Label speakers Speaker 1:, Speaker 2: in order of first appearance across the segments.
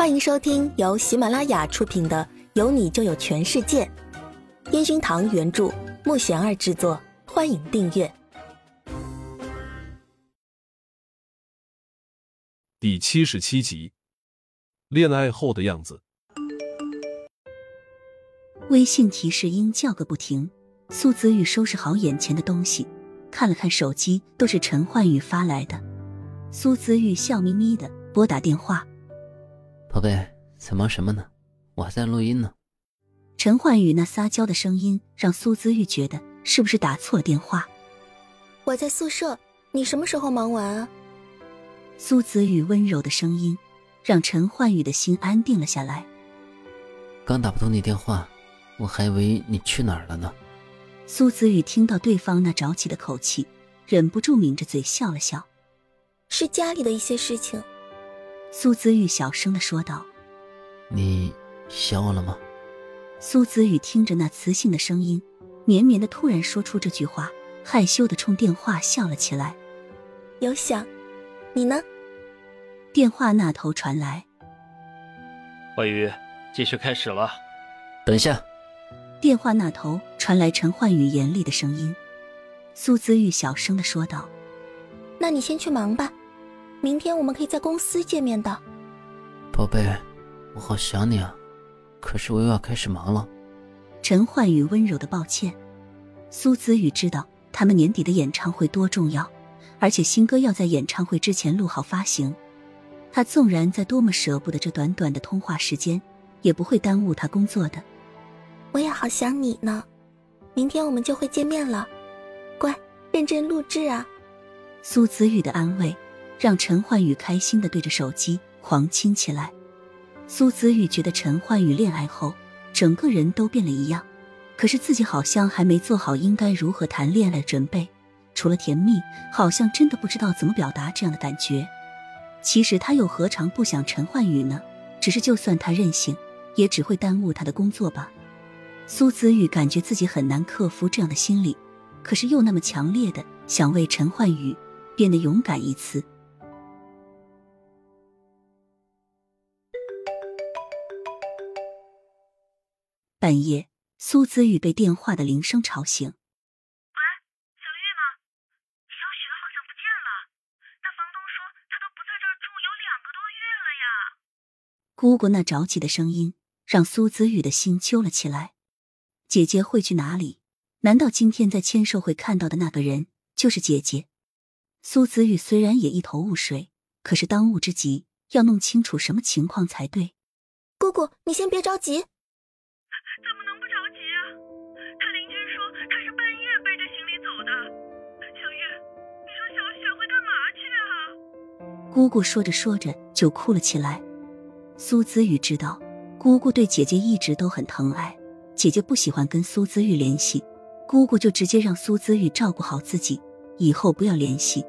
Speaker 1: 欢迎收听由喜马拉雅出品的《有你就有全世界》，烟熏堂原著，木贤儿制作。欢迎订阅
Speaker 2: 第七十七集。恋爱后的样子。
Speaker 3: 微信提示音叫个不停。苏子玉收拾好眼前的东西，看了看手机，都是陈焕宇发来的。苏子玉笑眯眯的拨打电话：“
Speaker 4: 宝贝，在忙什么呢？我还在录音呢。”
Speaker 3: 陈焕宇那撒娇的声音让苏子玉觉得是不是打错了电话？
Speaker 1: 我在宿舍，你什么时候忙完啊？
Speaker 3: 苏子玉温柔的声音让陈焕宇的心安定了下来。
Speaker 4: 刚打不通你电话，我还以为你去哪儿了呢。
Speaker 3: 苏子宇听到对方那着急的口气，忍不住抿着嘴笑了笑。
Speaker 1: 是家里的一些事情。
Speaker 3: 苏子玉小声的说道：“
Speaker 4: 你想我了吗？”
Speaker 3: 苏子宇听着那磁性的声音，绵绵的突然说出这句话，害羞的冲电话笑了起来。
Speaker 1: 有想，你呢？
Speaker 3: 电话那头传来：“
Speaker 5: 慧宇，继续开始了。”
Speaker 4: 等一下。
Speaker 3: 电话那头传来陈焕宇严厉的声音，苏子玉小声的说道：“
Speaker 1: 那你先去忙吧，明天我们可以在公司见面的。”
Speaker 4: 宝贝，我好想你啊，可是我又要开始忙了。
Speaker 3: 陈焕宇温柔的抱歉。苏子宇知道他们年底的演唱会多重要，而且新歌要在演唱会之前录好发行。他纵然在多么舍不得这短短的通话时间，也不会耽误他工作的。
Speaker 1: 我也好想你呢，明天我们就会见面了，乖，认真录制啊。
Speaker 3: 苏子宇的安慰让陈焕宇开心的对着手机狂亲起来。苏子玉觉得陈焕宇恋爱后整个人都变了一样，可是自己好像还没做好应该如何谈恋爱准备，除了甜蜜，好像真的不知道怎么表达这样的感觉。其实他又何尝不想陈焕宇呢？只是就算他任性，也只会耽误他的工作吧。苏子玉感觉自己很难克服这样的心理，可是又那么强烈的想为陈焕宇变得勇敢一次。半夜，苏子玉被电话的铃声吵醒。
Speaker 6: 喂，小玉吗？小雪好像不见了，那房东说她都不在这儿住有两个多月了呀。
Speaker 3: 姑姑那着急的声音让苏子玉的心揪了起来。姐姐会去哪里？难道今天在签售会看到的那个人就是姐姐？苏子玉虽然也一头雾水，可是当务之急要弄清楚什么情况才对。
Speaker 1: 姑姑，你先别着急。
Speaker 6: 怎么能不着急啊？他邻居说他是半夜背着行李走的。小玉，你说小雪会干嘛去
Speaker 3: 啊？姑姑说着说着就哭了起来。苏子玉知道，姑姑对姐姐一直都很疼爱。姐姐不喜欢跟苏姿玉联系，姑姑就直接让苏姿玉照顾好自己，以后不要联系。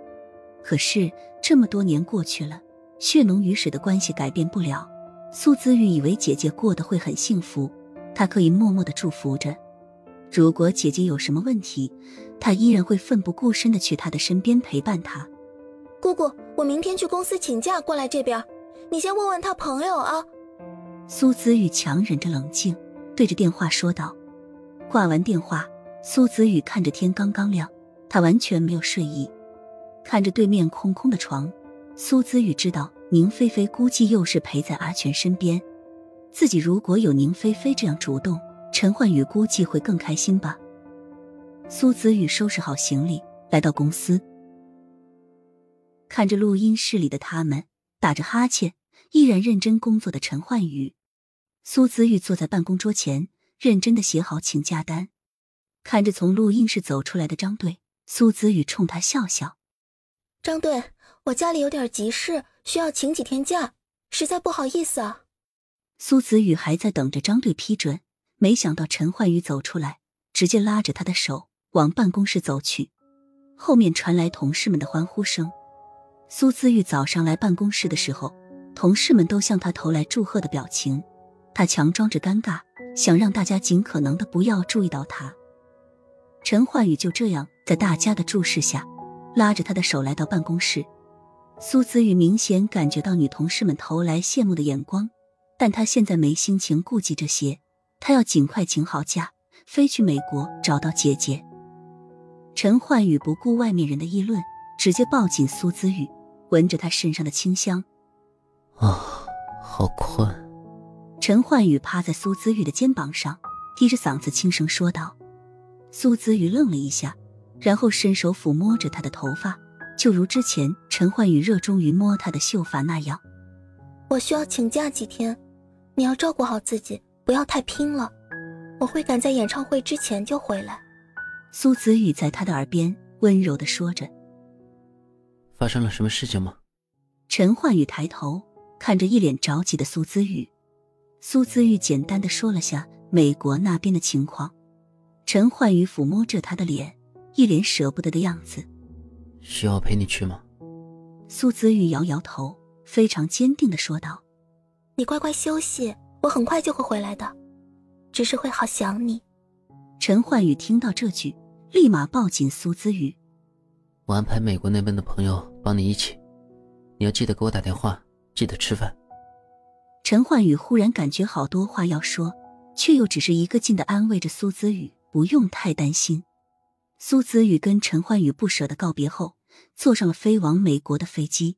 Speaker 3: 可是这么多年过去了，血浓于水的关系改变不了。苏姿玉以为姐姐过得会很幸福，她可以默默的祝福着。如果姐姐有什么问题，他依然会奋不顾身的去她的身边陪伴她。
Speaker 1: 姑姑，我明天去公司请假过来这边，你先问问他朋友啊。
Speaker 3: 苏子雨强忍着冷静。对着电话说道。挂完电话，苏子宇看着天刚刚亮，他完全没有睡意。看着对面空空的床，苏子宇知道宁菲菲估计又是陪在阿全身边。自己如果有宁菲菲这样主动，陈焕宇估计会更开心吧。苏子宇收拾好行李，来到公司，看着录音室里的他们打着哈欠，依然认真工作的陈焕宇。苏子玉坐在办公桌前，认真的写好请假单，看着从录音室走出来的张队，苏子宇冲他笑笑：“
Speaker 1: 张队，我家里有点急事，需要请几天假，实在不好意思啊。”
Speaker 3: 苏子宇还在等着张队批准，没想到陈焕宇走出来，直接拉着他的手往办公室走去，后面传来同事们的欢呼声。苏子玉早上来办公室的时候，同事们都向他投来祝贺的表情。他强装着尴尬，想让大家尽可能的不要注意到他。陈焕宇就这样在大家的注视下，拉着他的手来到办公室。苏子玉明显感觉到女同事们投来羡慕的眼光，但他现在没心情顾及这些，他要尽快请好假，飞去美国找到姐姐。陈焕宇不顾外面人的议论，直接抱紧苏子玉，闻着他身上的清香。
Speaker 4: 啊，好困。
Speaker 3: 陈焕宇趴在苏子玉的肩膀上，低着嗓子轻声说道。苏子玉愣了一下，然后伸手抚摸着他的头发，就如之前陈焕宇热衷于摸他的秀发那样。
Speaker 1: 我需要请假几天，你要照顾好自己，不要太拼了。我会赶在演唱会之前就回来。
Speaker 3: 苏子宇在他的耳边温柔的说着。
Speaker 4: 发生了什么事情吗？
Speaker 3: 陈焕宇抬头看着一脸着急的苏子玉，苏子玉简单的说了下美国那边的情况。陈焕宇抚摸着他的脸，一脸舍不得的样子。
Speaker 4: 需要陪你去吗？
Speaker 3: 苏子玉摇摇头。非常坚定的说道：“
Speaker 1: 你乖乖休息，我很快就会回来的，只是会好想你。”
Speaker 3: 陈焕宇听到这句，立马抱紧苏子宇：“
Speaker 4: 我安排美国那边的朋友帮你一起，你要记得给我打电话，记得吃饭。”
Speaker 3: 陈焕宇忽然感觉好多话要说，却又只是一个劲的安慰着苏子宇：“不用太担心。”苏子宇跟陈焕宇不舍的告别后，坐上了飞往美国的飞机。